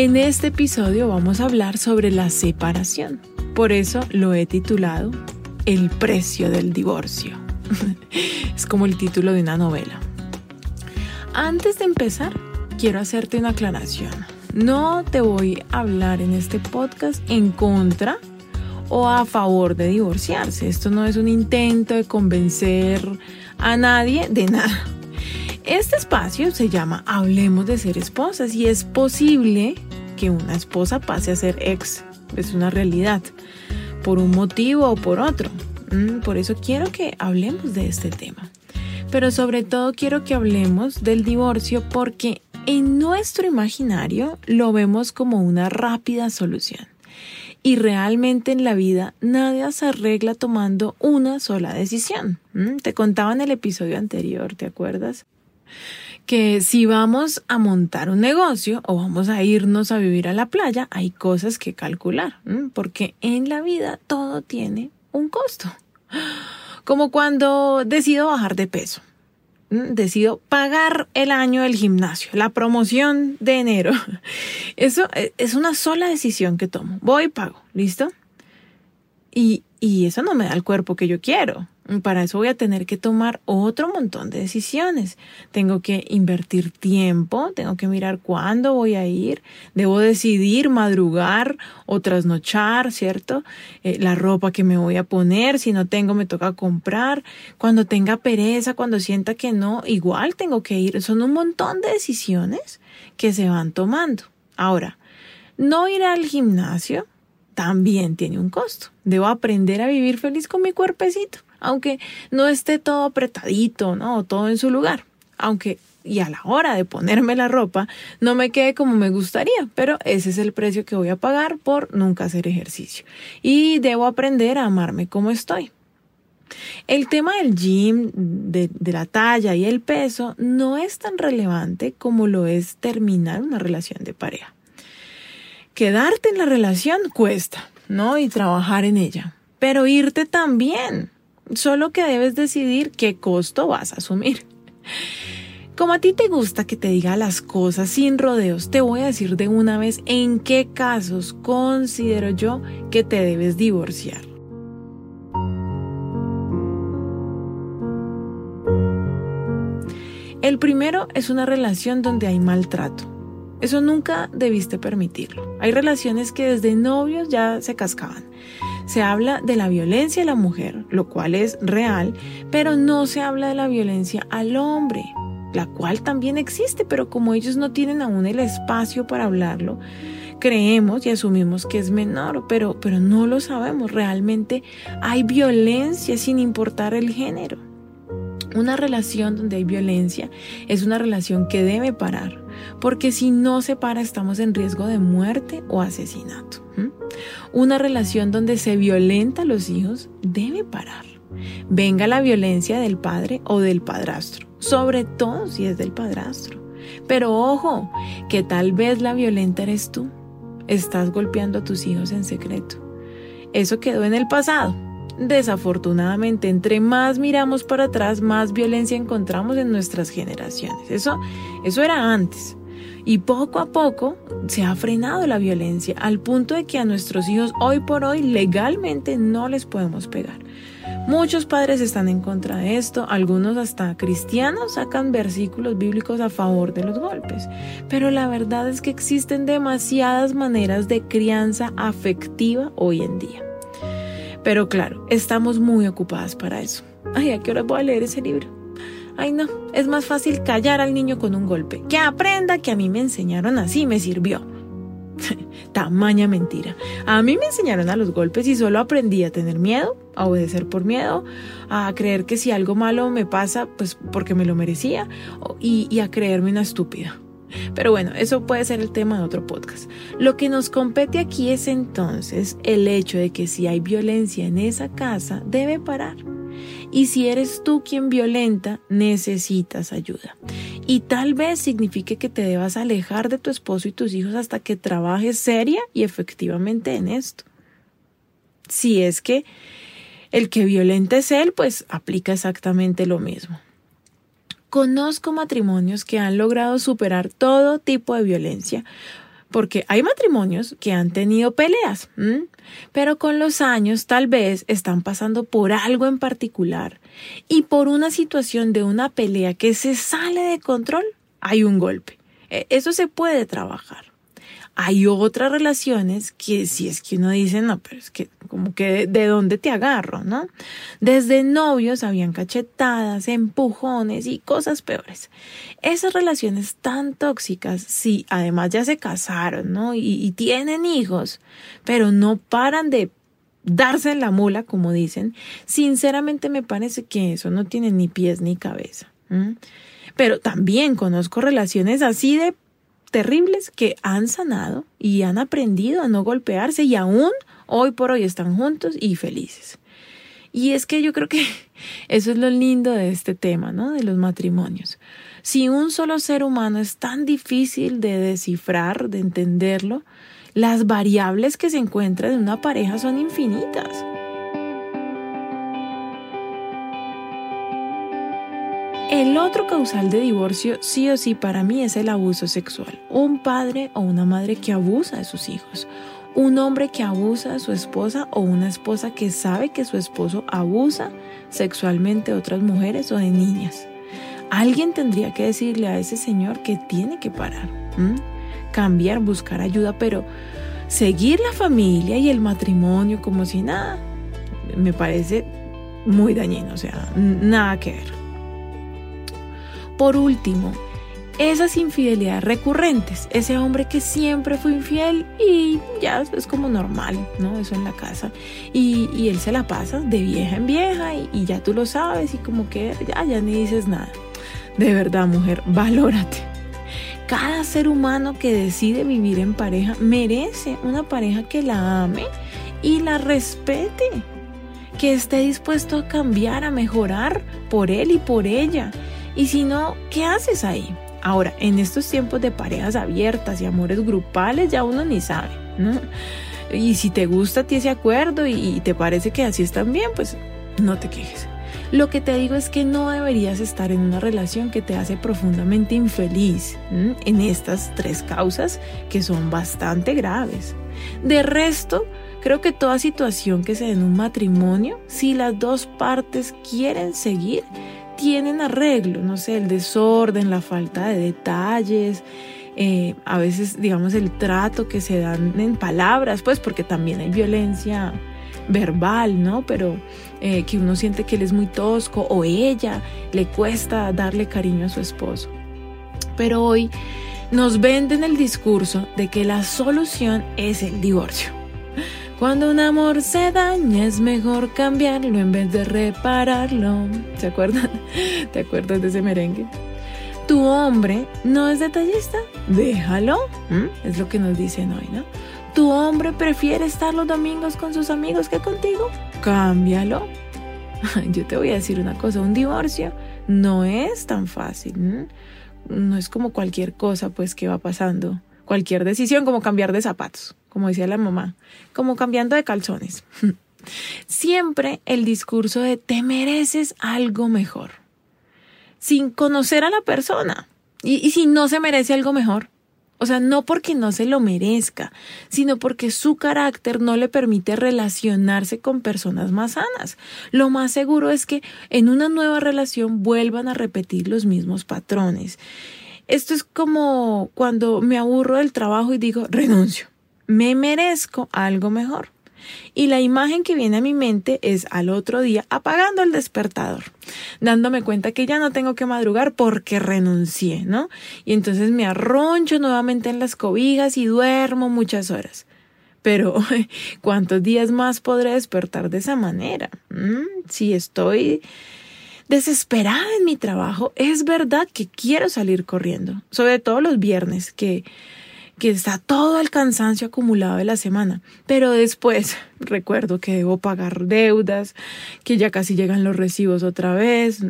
En este episodio vamos a hablar sobre la separación. Por eso lo he titulado El precio del divorcio. es como el título de una novela. Antes de empezar, quiero hacerte una aclaración. No te voy a hablar en este podcast en contra o a favor de divorciarse. Esto no es un intento de convencer a nadie de nada. Este espacio se llama Hablemos de ser esposas y es posible que una esposa pase a ser ex. Es una realidad, por un motivo o por otro. Mm, por eso quiero que hablemos de este tema. Pero sobre todo quiero que hablemos del divorcio porque en nuestro imaginario lo vemos como una rápida solución. Y realmente en la vida nadie se arregla tomando una sola decisión. Mm, te contaba en el episodio anterior, ¿te acuerdas? Que si vamos a montar un negocio o vamos a irnos a vivir a la playa, hay cosas que calcular, porque en la vida todo tiene un costo. Como cuando decido bajar de peso. Decido pagar el año del gimnasio, la promoción de enero. Eso e, es una sola decisión que tomo. Voy y pago, ¿listo? Y, y eso no me da el cuerpo que yo quiero. Para eso voy a tener que tomar otro montón de decisiones. Tengo que invertir tiempo, tengo que mirar cuándo voy a ir, debo decidir madrugar o trasnochar, ¿cierto? Eh, la ropa que me voy a poner, si no tengo me toca comprar. Cuando tenga pereza, cuando sienta que no, igual tengo que ir. Son un montón de decisiones que se van tomando. Ahora, no ir al gimnasio también tiene un costo. Debo aprender a vivir feliz con mi cuerpecito aunque no esté todo apretadito, ¿no? Todo en su lugar. Aunque y a la hora de ponerme la ropa no me quede como me gustaría, pero ese es el precio que voy a pagar por nunca hacer ejercicio. Y debo aprender a amarme como estoy. El tema del gym, de, la talla y el peso no es tan relevante como lo es terminar una relación de pareja. Quedarte en la relación cuesta, ¿no? Y trabajar en ella. Pero irte también. Solo que debes decidir qué costo vas a asumir. Como a ti te gusta que te diga las cosas sin rodeos, te voy a decir de una vez en qué casos considero yo que te debes divorciar. El primero es una relación donde hay maltrato. Eso nunca debiste permitirlo. Hay relaciones que desde novios ya se cascaban se habla de la violencia a la mujer, lo cual es real, pero no se habla de la violencia al hombre, la cual también existe, pero como ellos no tienen aún el espacio para hablarlo, creemos y asumimos que es menor, pero, pero no lo sabemos. Realmente hay violencia sin importar el género. Una relación donde hay violencia es una relación que debe parar, porque si no se para estamos en riesgo de muerte o asesinato. Una relación donde se violenta a los hijos debe parar. Venga la violencia del padre o del padrastro, sobre todo si es del padrastro. Pero ojo, que tal vez la violenta eres tú. Estás golpeando a tus hijos en secreto. Eso quedó en el pasado. Desafortunadamente, entre más miramos para atrás, más violencia encontramos en nuestras generaciones. Eso, eso era antes. Y poco a poco se ha frenado la violencia al punto de que a nuestros hijos hoy por hoy legalmente no les podemos pegar. Muchos padres están en contra de esto, algunos hasta cristianos sacan versículos bíblicos a favor de los golpes, pero la verdad es que existen demasiadas maneras de crianza afectiva hoy en día. Pero claro, estamos muy ocupadas para eso. Ay, ¿a qué hora voy a leer ese libro? Ay, no, es más fácil callar al niño con un golpe. Que aprenda que a mí me enseñaron así, me sirvió. Tamaña mentira. A mí me enseñaron a los golpes y solo aprendí a tener miedo, a obedecer por miedo, a creer que si algo malo me pasa, pues porque me lo merecía, y, y a creerme una estúpida. Pero bueno, eso puede ser el tema de otro podcast. Lo que nos compete aquí es entonces el hecho de que si hay violencia en esa casa, debe parar. Y si eres tú quien violenta, necesitas ayuda. Y tal vez signifique que te debas alejar de tu esposo y tus hijos hasta que trabajes seria y efectivamente en esto. Si es que el que violenta es él, pues aplica exactamente lo mismo. Conozco matrimonios que han logrado superar todo tipo de violencia porque hay matrimonios que han tenido peleas, pero con los años tal vez están pasando por algo en particular y por una situación de una pelea que se sale de control, hay un golpe. E, eso se puede trabajar. Hay otras relaciones que si es que uno dice, no, pero es que como que de, dónde te agarro, ¿no? Desde novios habían cachetadas, empujones y cosas peores. Esas relaciones tan tóxicas, sí, además ya se casaron, ¿no? Y, tienen hijos, pero no paran de darse en la mula, como dicen, sinceramente me parece que eso no tiene ni pies ni cabeza. Pero también conozco relaciones así de terribles que han sanado y han aprendido a no golpearse y aún hoy por hoy están juntos y felices. Y es que yo creo que eso es lo lindo de este tema, ¿no? De los matrimonios. Si un solo ser humano es tan difícil de descifrar, de entenderlo, las variables que se encuentran en una pareja son infinitas. El otro causal de divorcio sí o sí para mí es el abuso sexual. Un padre o una madre que abusa de sus hijos. Un hombre que abusa de su esposa o una esposa que sabe que su esposo abusa sexualmente de otras mujeres o de niñas. Alguien tendría que decirle a ese señor que tiene que parar, cambiar, buscar ayuda, pero seguir la familia y el matrimonio como si nada, me parece muy dañino, o sea, nada que ver. Por último, esas infidelidades recurrentes, ese hombre que siempre fue infiel y ya es como normal, ¿no? Eso en la casa. Y, él se la pasa de vieja en vieja y, ya tú lo sabes y como que ya, ya ni dices nada. De verdad, mujer, valórate. Cada ser humano que decide vivir en pareja merece una pareja que la ame y la respete, que esté dispuesto a cambiar, a mejorar por él y por ella y si no, ¿qué haces ahí? Ahora, en estos tiempos de parejas abiertas y amores grupales, ya uno ni sabe, ¿no? Y si te gusta a ti ese acuerdo y, te parece que así están bien, pues no te quejes. Lo que te digo es que no deberías estar en una relación que te hace profundamente infeliz en estas tres causas que son bastante graves. De resto, creo que toda situación que se dé en un matrimonio, si las dos partes quieren seguir, tienen arreglo, no sé, el desorden, la falta de detalles, eh, a veces, digamos, el trato que se dan en palabras, pues porque también hay violencia verbal, ¿no? Pero eh, que uno siente que él es muy tosco o ella le cuesta darle cariño a su esposo. Pero hoy nos venden el discurso de que la solución es el divorcio. Cuando un amor se daña es mejor cambiarlo en vez de repararlo. ¿Se acuerdan? ¿Te acuerdas de ese merengue? Tu hombre no es detallista, déjalo. ¿Mm? Es lo que nos dicen hoy, ¿no? Tu hombre prefiere estar los domingos con sus amigos que contigo, cámbialo. Yo te voy a decir una cosa, un divorcio no es tan fácil. No es como cualquier cosa pues que va pasando. Cualquier decisión como cambiar de zapatos como decía la mamá, como cambiando de calzones. Siempre el discurso de te mereces algo mejor, sin conocer a la persona. Y, si no se merece algo mejor, o sea, no porque no se lo merezca, sino porque su carácter no le permite relacionarse con personas más sanas. Lo más seguro es que en una nueva relación vuelvan a repetir los mismos patrones. Esto es como cuando me aburro del trabajo y digo, renuncio me merezco algo mejor. Y la imagen que viene a mi mente es al otro día apagando el despertador, dándome cuenta que ya no tengo que madrugar porque renuncié, ¿no? Y entonces me arroncho nuevamente en las cobijas y duermo muchas horas. Pero, ¿cuántos días más podré despertar de esa manera? ¿Mm? Si estoy desesperada en mi trabajo, es verdad que quiero salir corriendo, sobre todo los viernes, que que está todo el cansancio acumulado de la semana, pero después recuerdo que debo pagar deudas, que ya casi llegan los recibos otra vez,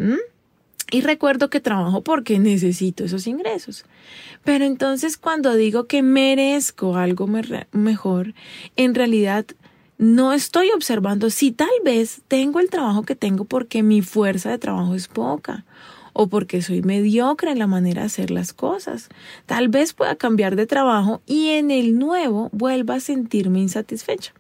y recuerdo que trabajo porque necesito esos ingresos. Pero entonces cuando digo que merezco algo mejor, en realidad no estoy observando si tal vez tengo el trabajo que tengo porque mi fuerza de trabajo es poca o porque soy mediocre en la manera de hacer las cosas. Tal vez pueda cambiar de trabajo y en el nuevo vuelva a sentirme insatisfecha.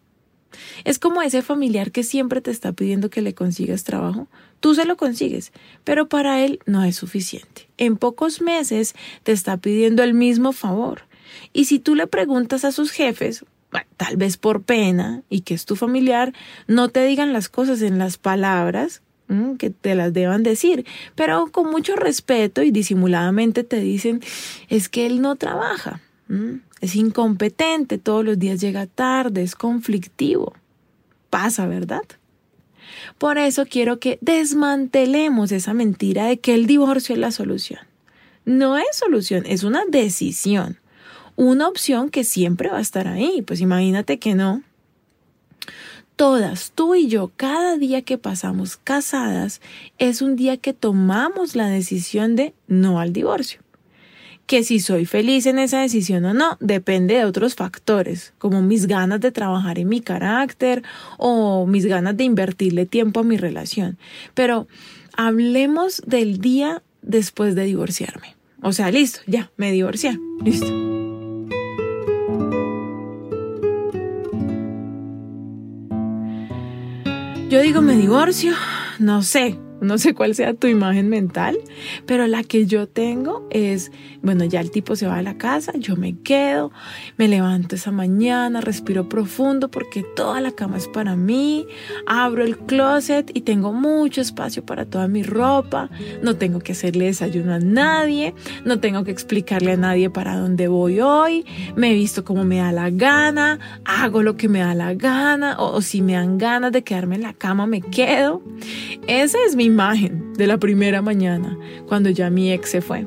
Es como ese familiar que siempre te está pidiendo que le consigas trabajo. Tú se lo consigues, pero para él no es suficiente. En pocos meses te está pidiendo el mismo favor. Y si tú le preguntas a sus jefes, tal vez por pena y que es tu familiar, no te digan las cosas en las palabras que te las deban decir, pero con mucho respeto y disimuladamente te dicen es que él no trabaja, es incompetente, todos los días llega tarde, es conflictivo. Pasa, ¿verdad? Por eso quiero que desmantelemos esa mentira de que el divorcio es la solución. No es solución, es una decisión, una opción que siempre va a estar ahí. Pues imagínate que no, todas, tú y yo, cada día que pasamos casadas es un día que tomamos la decisión de no al divorcio. Que si soy feliz en esa decisión o no depende de otros factores, como mis ganas de trabajar en mi carácter o mis ganas de invertirle tiempo a mi relación. Pero hablemos del día después de divorciarme. O sea, listo, ya, me divorcié, listo. Yo digo, me divorcio, no sé, no sé cuál sea tu imagen mental, pero la que yo tengo es, bueno, ya el tipo se va a la casa, yo me quedo, me levanto esa mañana, respiro profundo porque toda la cama es para mí, abro el closet y tengo mucho espacio para toda mi ropa, no tengo que hacerle desayuno a nadie, no tengo que explicarle a nadie para dónde voy hoy, me he visto como me da la gana, hago lo que me da la gana, o, si me dan ganas de quedarme en la cama, me quedo. Ese es mi imagen de la primera mañana, cuando ya mi ex se fue.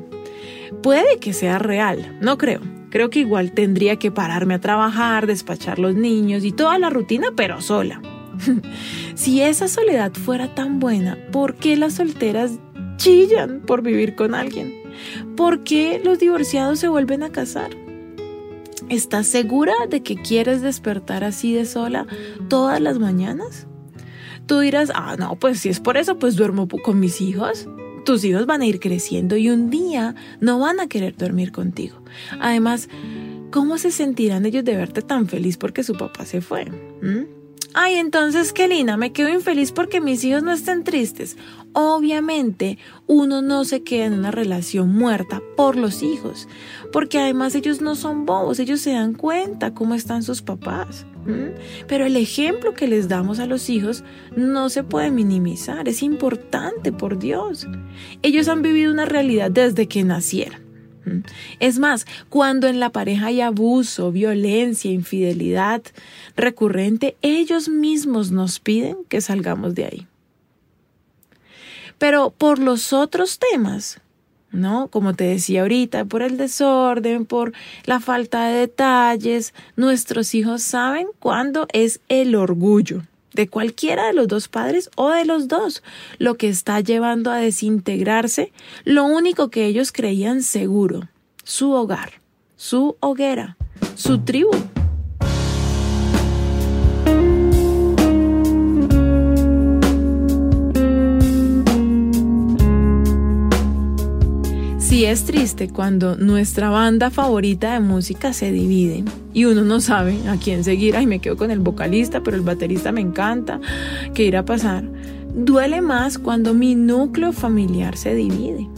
Puede que sea real, no creo. Creo que igual tendría que pararme a trabajar, despachar los niños y toda la rutina, pero sola. si esa soledad fuera tan buena, ¿por qué las solteras chillan por vivir con alguien? ¿Por qué los divorciados se vuelven a casar? ¿Estás segura de que quieres despertar así de sola todas las mañanas? Tú dirás, ah, no, pues si es por eso, pues duermo con mis hijos. Tus hijos van a ir creciendo y un día no van a querer dormir contigo. Además, ¿cómo se sentirán ellos de verte tan feliz porque su papá se fue? ¿Mm? Ay, entonces, qué linda, me quedo infeliz porque mis hijos no estén tristes. Obviamente, uno no se queda en una relación muerta por los hijos, porque además ellos no son bobos, ellos se dan cuenta cómo están sus papás. Pero el ejemplo que les damos a los hijos no se puede minimizar, es importante, por Dios. Ellos han vivido una realidad desde que nacieron. Es más, cuando en la pareja hay abuso, violencia, infidelidad recurrente, ellos mismos nos piden que salgamos de ahí. Pero por los otros temas, ¿no? Como te decía ahorita, por el desorden, por la falta de detalles, nuestros hijos saben cuándo es el orgullo de cualquiera de los dos padres o de los dos, lo que está llevando a desintegrarse lo único que ellos creían seguro, su hogar, su hoguera, su tribu. Es triste cuando nuestra banda favorita de música se divide y uno no sabe a quién seguir. Ay, me quedo con el vocalista, pero el baterista me encanta. ¿Qué irá a pasar? Duele más cuando mi núcleo familiar se divide.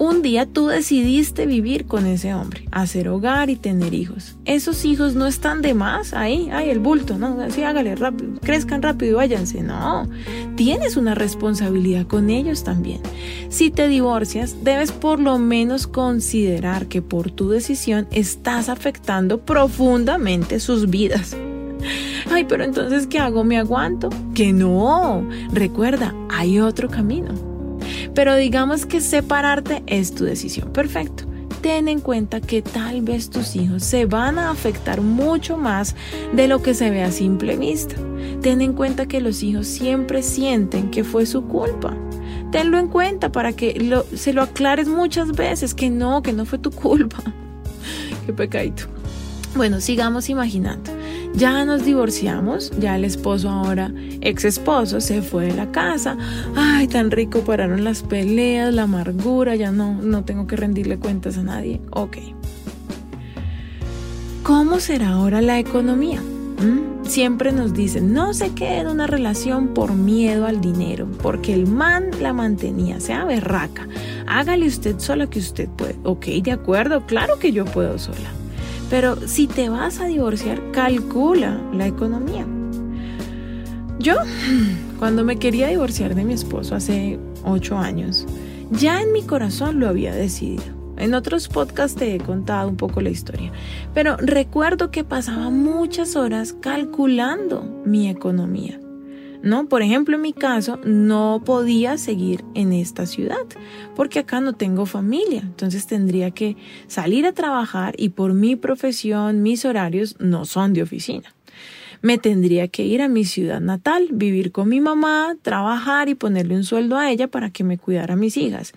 Un día tú decidiste vivir con ese hombre, hacer hogar y tener hijos. Esos hijos no están de más ahí, ay, el bulto, no, así hágale rápido, crezcan rápido y váyanse. No, tienes una responsabilidad con ellos también. Si te divorcias, debes por lo menos considerar que por tu decisión estás afectando profundamente sus vidas. Ay, pero entonces, ¿qué hago? ¿Me aguanto? Que no. Recuerda, hay otro camino. Pero digamos que separarte es tu decisión. Perfecto. Ten en cuenta que tal vez tus hijos se van a afectar mucho más de lo que se ve a simple vista. Ten en cuenta que los hijos siempre sienten que fue su culpa. Tenlo en cuenta para que se lo aclares muchas veces que no, que no fue tu culpa. Qué pecadito. Bueno, sigamos imaginando. Ya nos divorciamos, ya el esposo ahora, ex esposo, se fue de la casa. Ay, tan rico pararon las peleas, la amargura, ya no, no tengo que rendirle cuentas a nadie. Ok. ¿Cómo será ahora la economía? ¿Mm? Siempre nos dicen, no se quede en una relación por miedo al dinero, porque el man la mantenía, sea berraca. Hágale usted sola que usted puede. Ok, de acuerdo, claro que yo puedo sola. Pero si te vas a divorciar, calcula la economía. Yo, cuando me quería divorciar de mi esposo hace ocho años, ya en mi corazón lo había decidido. En otros podcasts te he contado un poco la historia, pero recuerdo que pasaba muchas horas calculando mi economía. ¿No? Por ejemplo, en mi caso, no podía seguir en esta ciudad porque acá no tengo familia. Entonces tendría que salir a trabajar y por mi profesión, mis horarios no son de oficina. Me tendría que ir a mi ciudad natal, vivir con mi mamá, trabajar y ponerle un sueldo a ella para que me cuidara a mis hijas.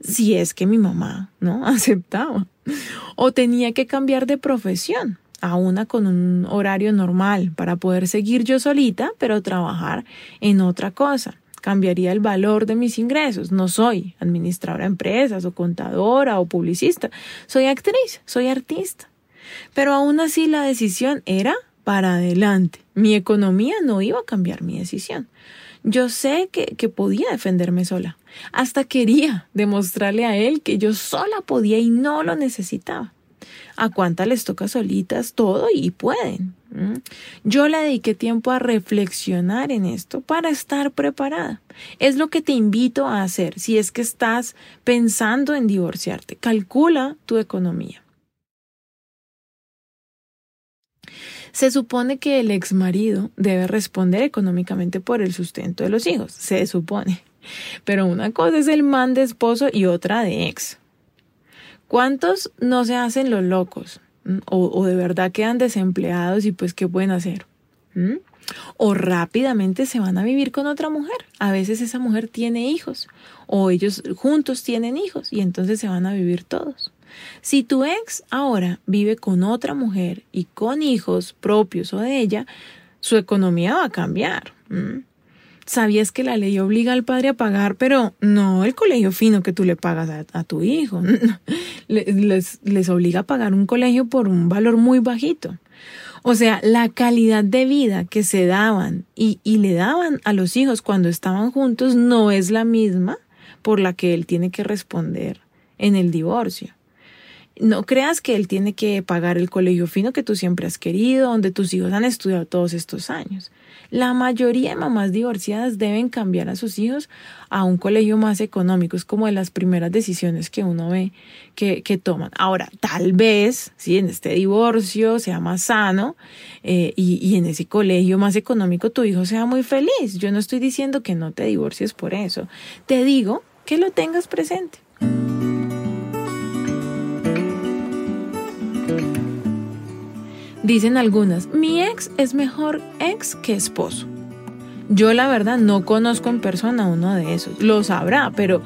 Si es que mi mamá, ¿no? aceptaba. O tenía que cambiar de profesión a una con un horario normal para poder seguir yo solita, pero trabajar en otra cosa. Cambiaría el valor de mis ingresos. No soy administradora de empresas o contadora o publicista. Soy actriz, soy artista. Pero aún así la decisión era para adelante. Mi economía no iba a cambiar mi decisión. Yo sé que, que, podía defenderme sola. Hasta quería demostrarle a él que yo sola podía y no lo necesitaba a cuántas les toca solitas todo y pueden. Yo le dediqué tiempo a reflexionar en esto para estar preparada. Es lo que te invito a hacer si es que estás pensando en divorciarte. Calcula tu economía. Se supone que el ex marido debe responder económicamente por el sustento de los hijos. Se supone. Pero una cosa es el man de esposo y otra de ex. ¿Cuántos no se hacen los locos? ¿Mm? O, de verdad quedan desempleados y pues qué pueden hacer? ¿Mm? O rápidamente se van a vivir con otra mujer. A veces esa mujer tiene hijos o ellos juntos tienen hijos y entonces se van a vivir todos. Si tu ex ahora vive con otra mujer y con hijos propios o de ella, su economía va a cambiar. ¿Mm? Sabías que la ley obliga al padre a pagar, pero no el colegio fino que tú le pagas a, tu hijo. les, les obliga a pagar un colegio por un valor muy bajito. O sea, la calidad de vida que se daban y, y le daban a los hijos cuando estaban juntos no es la misma por la que él tiene que responder en el divorcio. No creas que él tiene que pagar el colegio fino que tú siempre has querido, donde tus hijos han estudiado todos estos años. La mayoría de mamás divorciadas deben cambiar a sus hijos a un colegio más económico. Es como de las primeras decisiones que uno ve que, que toman. Ahora, tal vez, si en este divorcio sea más sano eh, y, y en ese colegio más económico tu hijo sea muy feliz. Yo no estoy diciendo que no te divorcies por eso. Te digo que lo tengas presente. Dicen algunas, mi ex es mejor ex que esposo. Yo la verdad no conozco en persona uno de esos. Lo sabrá, pero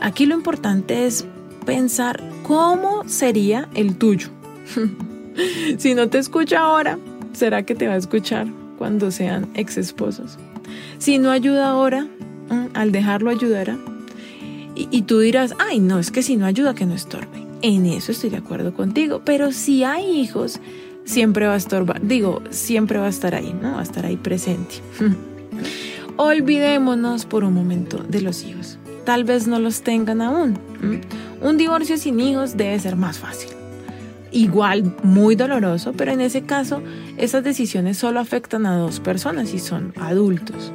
aquí lo importante es pensar cómo sería el tuyo. si no te escucha ahora, ¿será que te va a escuchar cuando sean ex esposos? Si no ayuda ahora, mm, al dejarlo ayudará. Y, y tú dirás, ay, no, es que si no ayuda, que no estorbe. En eso estoy de acuerdo contigo. Pero si hay hijos siempre va a estorbar, digo, siempre va a estar ahí, ¿no? Va a estar ahí presente. Olvidémonos por un momento de los hijos. tal vez no los tengan aún. Un divorcio sin hijos debe ser más fácil. Igual, muy doloroso, pero en ese caso esas decisiones solo afectan a dos personas y son adultos.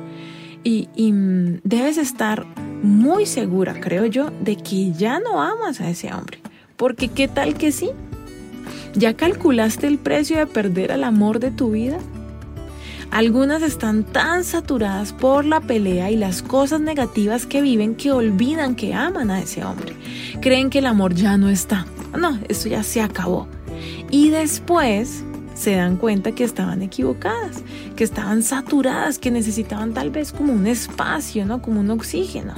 Y, mm, debes estar muy segura, creo yo, de que ya no amas a ese hombre. Porque qué tal que sí. ¿Ya calculaste el precio de perder el amor de tu vida? Algunas están tan saturadas por la pelea y las cosas negativas que viven que olvidan que aman a ese hombre. Creen que el amor ya no está. No, eso ya se acabó. Y después se dan cuenta que estaban equivocadas, que estaban saturadas, que necesitaban tal vez como un espacio, ¿no? Como un oxígeno.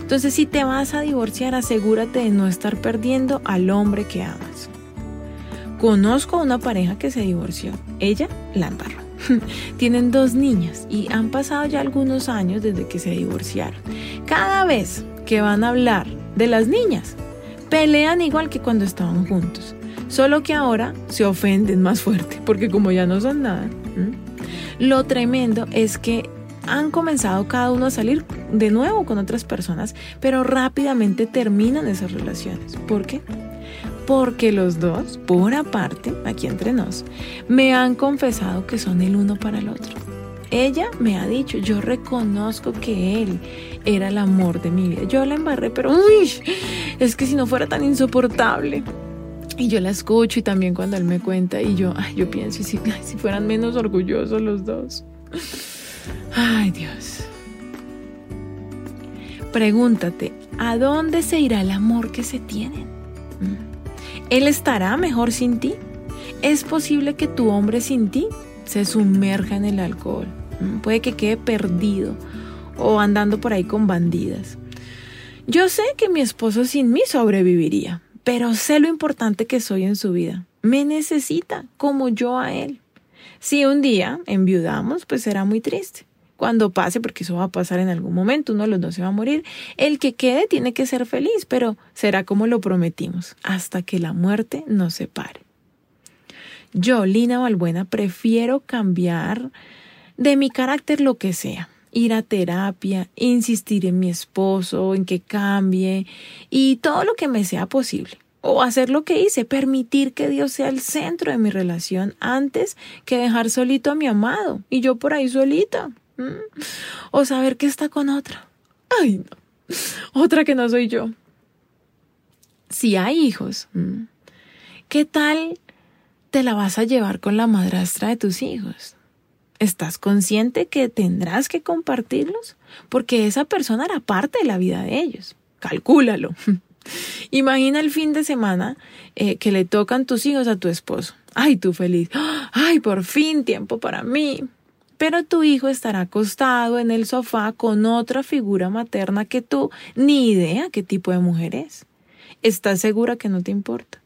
Entonces, si te vas a divorciar, asegúrate de no estar perdiendo al hombre que amas. Conozco a una pareja que se divorció. Ella la embarró. Tienen dos niñas y han pasado ya algunos años desde que se divorciaron. Cada vez que van a hablar de las niñas, pelean igual que cuando estaban juntos. Solo que ahora se ofenden más fuerte, porque como ya no son nada. Lo tremendo es que han comenzado cada uno a salir de nuevo con otras personas, pero rápidamente terminan esas relaciones. ¿Por qué? Porque los dos, por aparte, aquí entre nos, me han confesado que son el uno para el otro. Ella me ha dicho, yo reconozco que él era el amor de mi vida. Yo la embarré, pero uy, es que si no fuera tan insoportable. Y yo la escucho y también cuando él me cuenta y yo, yo pienso, y si, si fueran menos orgullosos los dos. Ay, Dios. Pregúntate, ¿a dónde se irá el amor que se tienen? ¿Él estará mejor sin ti? Es posible que tu hombre sin ti se sumerja en el alcohol. Mm, puede que quede perdido o andando por ahí con bandidas. Yo sé que mi esposo sin mí sobreviviría, pero sé lo importante que soy en su vida. Me necesita como yo a él. Si un día enviudamos, pues será muy triste cuando pase, porque eso va a pasar en algún momento, uno de los dos se va a morir, el que quede tiene que ser feliz, pero será como lo prometimos, hasta que la muerte nos separe. Yo, Lina Valbuena, prefiero cambiar de mi carácter lo que sea, ir a terapia, insistir en mi esposo, en que cambie y todo lo que me sea posible. O hacer lo que hice, permitir que Dios sea el centro de mi relación antes que dejar solito a mi amado y yo por ahí solita. O saber que está con otra. Ay, no. Otra que no soy yo. Si hay hijos, mm, ¿qué tal te la vas a llevar con la madrastra de tus hijos? ¿Estás consciente que tendrás que compartirlos? Porque esa persona era parte de la vida de ellos. Calcúlalo. Imagina el fin de semana eh, que le tocan tus hijos a tu esposo. Ay, tú feliz. Ay, por fin tiempo para mí pero tu hijo estará acostado en el sofá con otra figura materna que tú ni idea qué tipo de mujer es. ¿Estás segura que no te importa?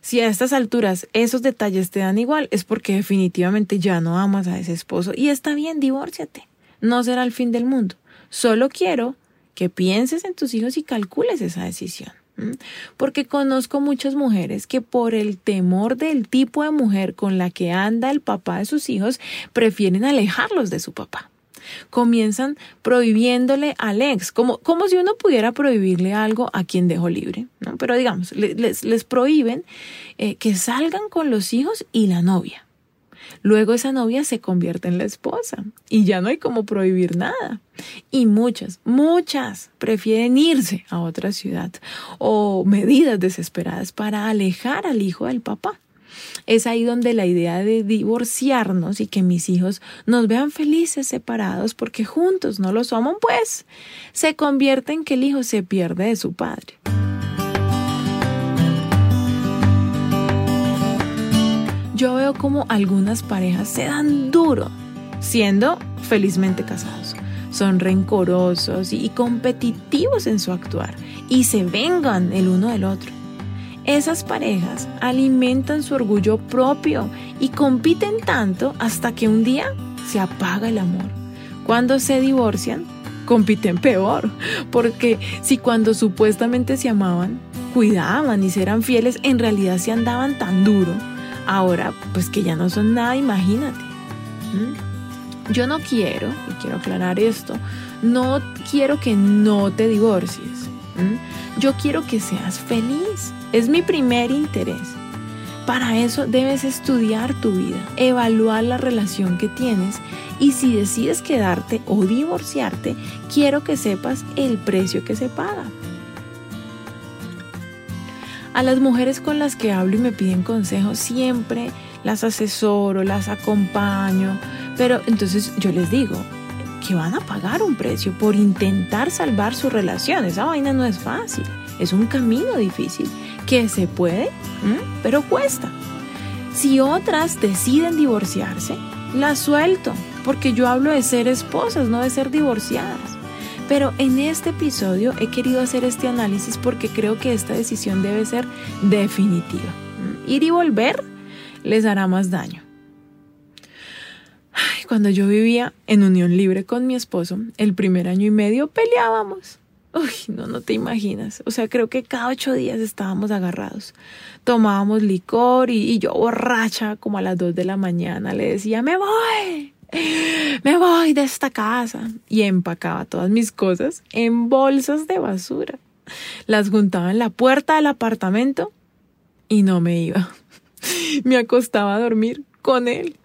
Si a estas alturas esos detalles te dan igual, es porque definitivamente ya no amas a ese esposo y está bien, divórciate. No será el fin del mundo. Solo quiero que pienses en tus hijos y calcules esa decisión. Porque conozco muchas mujeres que por el temor del tipo de mujer con la que anda el papá de sus hijos, prefieren alejarlos de su papá. Comienzan prohibiéndole al ex, como, como si uno pudiera prohibirle algo a quien dejó libre. ¿no? Pero digamos, les, les prohíben eh, que salgan con los hijos y la novia. Luego esa novia se convierte en la esposa y ya no hay como prohibir nada. Y muchas, muchas prefieren irse a otra ciudad o medidas desesperadas para alejar al hijo del papá. Es ahí donde la idea de divorciarnos y que mis hijos nos vean felices separados porque juntos no los aman, pues se convierte en que el hijo se pierde de su padre. Yo veo como algunas parejas se dan duro siendo felizmente casados. Son rencorosos y competitivos en su actuar y se vengan el uno del otro. Esas parejas alimentan su orgullo propio y compiten tanto hasta que un día se apaga el amor. Cuando se divorcian, compiten peor, porque si cuando supuestamente se amaban, cuidaban y eran fieles, en realidad se andaban tan duro Ahora, pues que ya no son nada, imagínate. Yo no quiero, y quiero aclarar esto, no quiero que no te divorcies. Yo quiero que seas feliz. Es mi primer interés. Para eso debes estudiar tu vida, evaluar la relación que tienes y si decides quedarte o divorciarte, quiero que sepas el precio que se paga. A las mujeres con las que hablo y me piden consejos, siempre las asesoro, las acompaño, pero entonces yo les digo que van a pagar un precio por intentar salvar su relación. Esa vaina no es fácil, es un camino difícil que se puede, pero cuesta. Si otras deciden divorciarse, las suelto, porque yo hablo de ser esposas, no de ser divorciadas. Pero en este episodio he querido hacer este análisis porque creo que esta decisión debe ser definitiva. Ir y volver les hará más daño. cuando yo vivía en unión libre con mi esposo, el primer año y medio peleábamos. Uy, no, no te imaginas. O sea, creo que cada ocho días estábamos agarrados. Tomábamos licor y, y yo borracha como a las dos de la mañana le decía, me voy, me voy de esta casa. Y empacaba todas mis cosas en bolsas de basura. Las juntaba en la puerta del apartamento y no me iba. Me acostaba a dormir con él.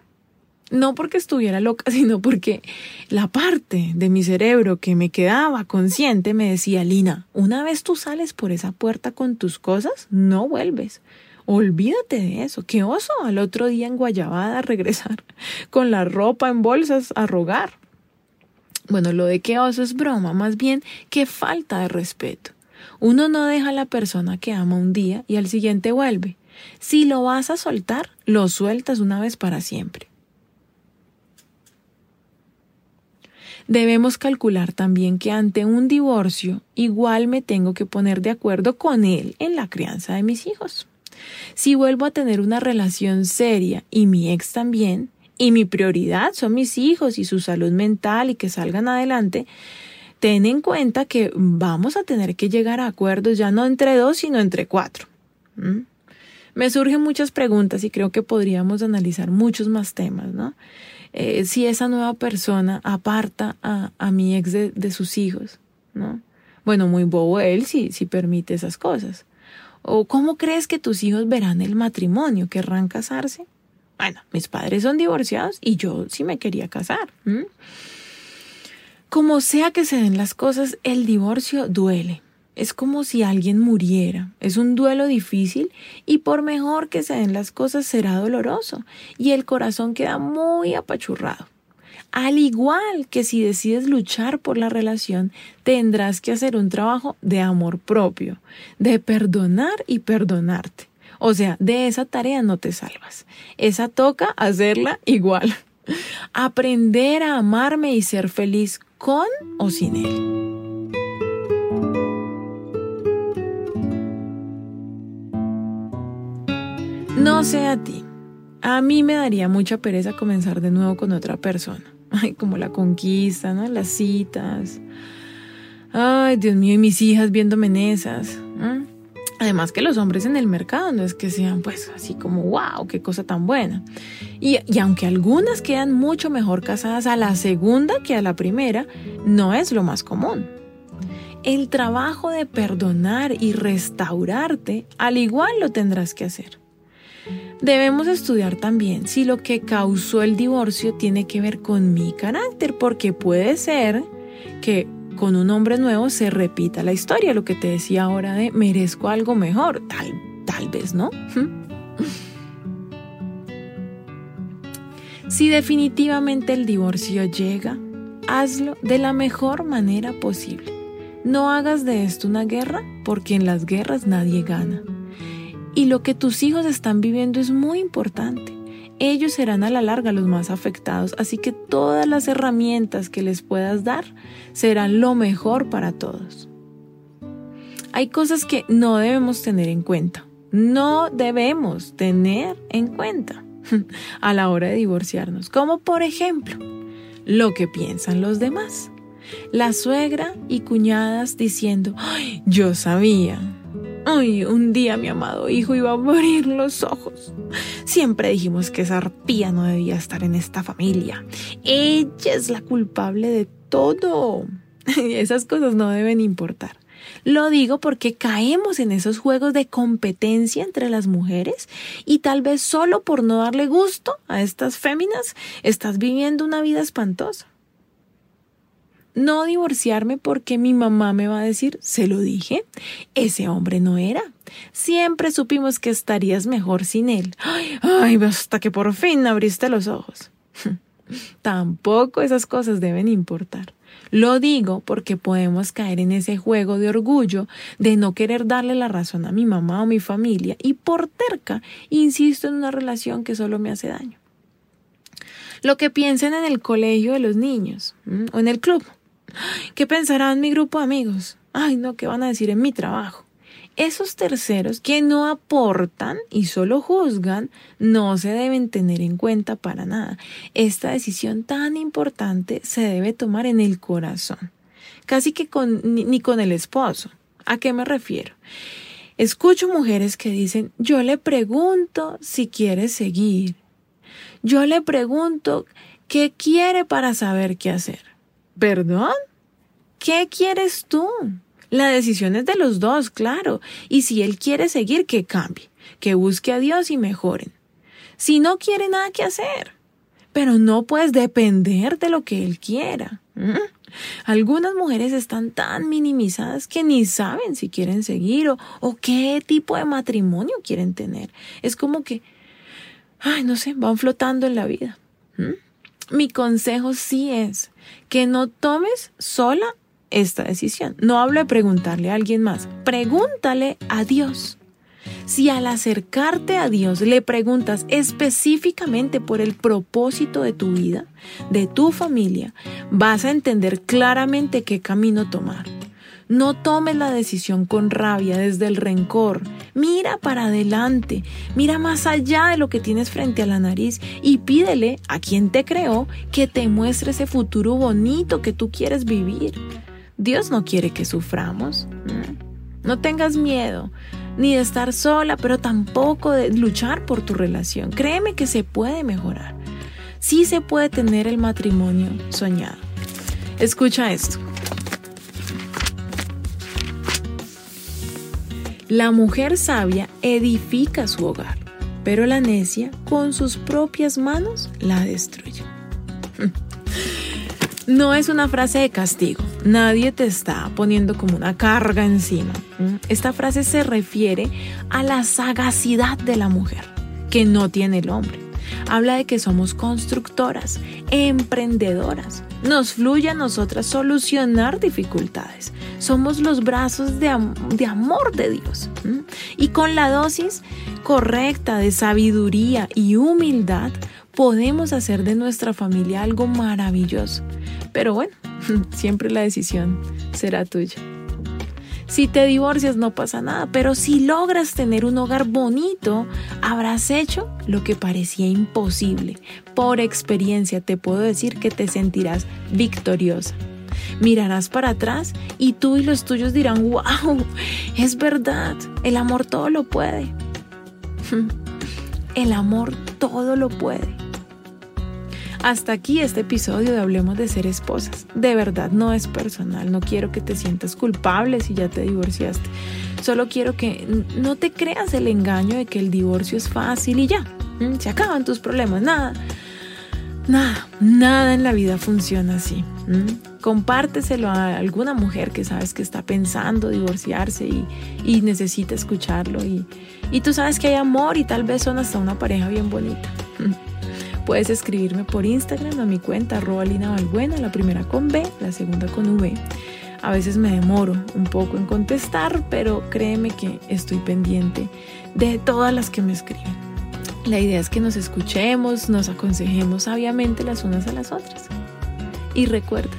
No porque estuviera loca, sino porque la parte de mi cerebro que me quedaba consciente me decía, Lina, una vez tú sales por esa puerta con tus cosas, no vuelves. Olvídate de eso. Qué oso al otro día en Guayabada regresar con la ropa en bolsas a rogar. Bueno, lo de qué oso es broma, más bien qué falta de respeto. Uno no deja a la persona que ama un día y al siguiente vuelve. Si lo vas a soltar, lo sueltas una vez para siempre. Debemos calcular también que ante un divorcio igual me tengo que poner de acuerdo con él en la crianza de mis hijos. Si vuelvo a tener una relación seria y mi ex también, y mi prioridad son mis hijos y su salud mental y que salgan adelante, ten en cuenta que vamos a tener que llegar a acuerdos ya no entre dos, sino entre cuatro. ¿Mm? Me surgen muchas preguntas y creo que podríamos analizar muchos más temas, ¿no? Eh, si esa nueva persona aparta a, a mi ex de, de, sus hijos, ¿no? Bueno, muy bobo él si, si permite esas cosas. ¿O cómo crees que tus hijos verán el matrimonio? ¿Querrán casarse? Bueno, mis padres son divorciados y yo sí me quería casar. Como sea que se den las cosas, el divorcio duele. Es como si alguien muriera. Es un duelo difícil y por mejor que se den las cosas será doloroso y el corazón queda muy apachurrado. Al igual que si decides luchar por la relación, tendrás que hacer un trabajo de amor propio, de perdonar y perdonarte. O sea, de esa tarea no te salvas. Esa toca hacerla igual. Aprender a amarme y ser feliz con o sin él. No sé a ti. A mí me daría mucha pereza comenzar de nuevo con otra persona. Ay, como la conquista, ¿no? Las citas. Ay, Dios mío, y mis hijas viéndome en esas. Además que los hombres en el mercado no es que sean pues así como, wow, qué cosa tan buena. Y, y, aunque algunas quedan mucho mejor casadas a la segunda que a la primera, no es lo más común. El trabajo de perdonar y restaurarte, al igual lo tendrás que hacer. Debemos estudiar también si lo que causó el divorcio tiene que ver con mi carácter, porque puede ser que con un hombre nuevo se repita la historia, lo que te decía ahora de merezco algo mejor, tal, tal vez, ¿no? si definitivamente el divorcio llega, hazlo de la mejor manera posible. No hagas de esto una guerra, porque en las guerras nadie gana. Y lo que tus hijos están viviendo es muy importante. Ellos serán a la larga los más afectados, así que todas las herramientas que les puedas dar serán lo mejor para todos. Hay cosas que no debemos tener en cuenta. No debemos tener en cuenta a la hora de divorciarnos, como por ejemplo lo que piensan los demás. La suegra y cuñadas diciendo, Ay, yo sabía, Ay, un día mi amado hijo iba a abrir los ojos. Siempre dijimos que esa arpía no debía estar en esta familia. Ella es la culpable de todo. Esas cosas no deben importar. Lo digo porque caemos en esos juegos de competencia entre las mujeres y tal vez solo por no darle gusto a estas féminas estás viviendo una vida espantosa. No divorciarme porque mi mamá me va a decir, se lo dije, ese hombre no era. Siempre supimos que estarías mejor sin él. Ay, ay, hasta que por fin abriste los ojos. Tampoco esas cosas deben importar. Lo digo porque podemos caer en ese juego de orgullo de no querer darle la razón a mi mamá o mi familia y por terca insisto en una relación que solo me hace daño. Lo que piensen en el colegio de los niños o en el club. ¿Qué pensarán mi grupo de amigos? Ay, no, ¿qué van a decir en mi trabajo? Esos terceros que no aportan y solo juzgan no se deben tener en cuenta para nada. Esta decisión tan importante se debe tomar en el corazón, casi que con, ni, ni con el esposo. ¿A qué me refiero? Escucho mujeres que dicen, yo le pregunto si quiere seguir. Yo le pregunto qué quiere para saber qué hacer. ¿Perdón? ¿Qué quieres tú? La decisión es de los dos, claro. Y si él quiere seguir, que cambie, que busque a Dios y mejoren. Si no quiere nada que hacer. Pero no puedes depender de lo que él quiera. Algunas mujeres están tan minimizadas que ni saben si quieren seguir o, o qué tipo de matrimonio quieren tener. Es como que, ay, no sé, van flotando en la vida. Mi consejo sí es que no tomes sola esta decisión. No hablo de preguntarle a alguien más, pregúntale a Dios. Si al acercarte a Dios le preguntas específicamente por el propósito de tu vida, de tu familia, vas a entender claramente qué camino tomar. No tomes la decisión con rabia desde el rencor. Mira para adelante, mira más allá de lo que tienes frente a la nariz y pídele a quien te creó que te muestre ese futuro bonito que tú quieres vivir. Dios no quiere que suframos. No tengas miedo ni de estar sola, pero tampoco de luchar por tu relación. Créeme que se puede mejorar. Sí se puede tener el matrimonio soñado. Escucha esto. La mujer sabia edifica su hogar, pero la necia con sus propias manos la destruye. No es una frase de castigo, nadie te está poniendo como una carga encima. Esta frase se refiere a la sagacidad de la mujer, que no tiene el hombre. Habla de que somos constructoras, emprendedoras. Nos fluye a nosotras solucionar dificultades. Somos los brazos de, amor de Dios. Y con la dosis correcta de sabiduría y humildad, podemos hacer de nuestra familia algo maravilloso. Pero bueno, siempre la decisión será tuya. Si te divorcias no pasa nada, pero si logras tener un hogar bonito, habrás hecho lo que parecía imposible. Por experiencia te puedo decir que te sentirás victoriosa. Mirarás para atrás y tú y los tuyos dirán, wow, es verdad, el amor todo lo puede. El amor todo lo puede. Hasta aquí este episodio de Hablemos de ser esposas. De verdad, no es personal, no quiero que te sientas culpable si ya te divorciaste. Solo quiero que no te creas el engaño de que el divorcio es fácil y ya, se acaban tus problemas, nada. Nada, nada en la vida funciona así. Compárteselo a alguna mujer que sabes que está pensando divorciarse y, necesita escucharlo. Y, tú sabes que hay amor y tal vez son hasta una pareja bien bonita. Puedes escribirme por Instagram a mi cuenta arroba Lina la primera con B, la segunda con V. A veces me demoro un poco en contestar, pero créeme que estoy pendiente de todas las que me escriben. La idea es que nos escuchemos, nos aconsejemos sabiamente las unas a las otras. Y recuerda,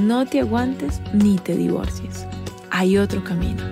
no te aguantes ni te divorcies. Hay otro camino.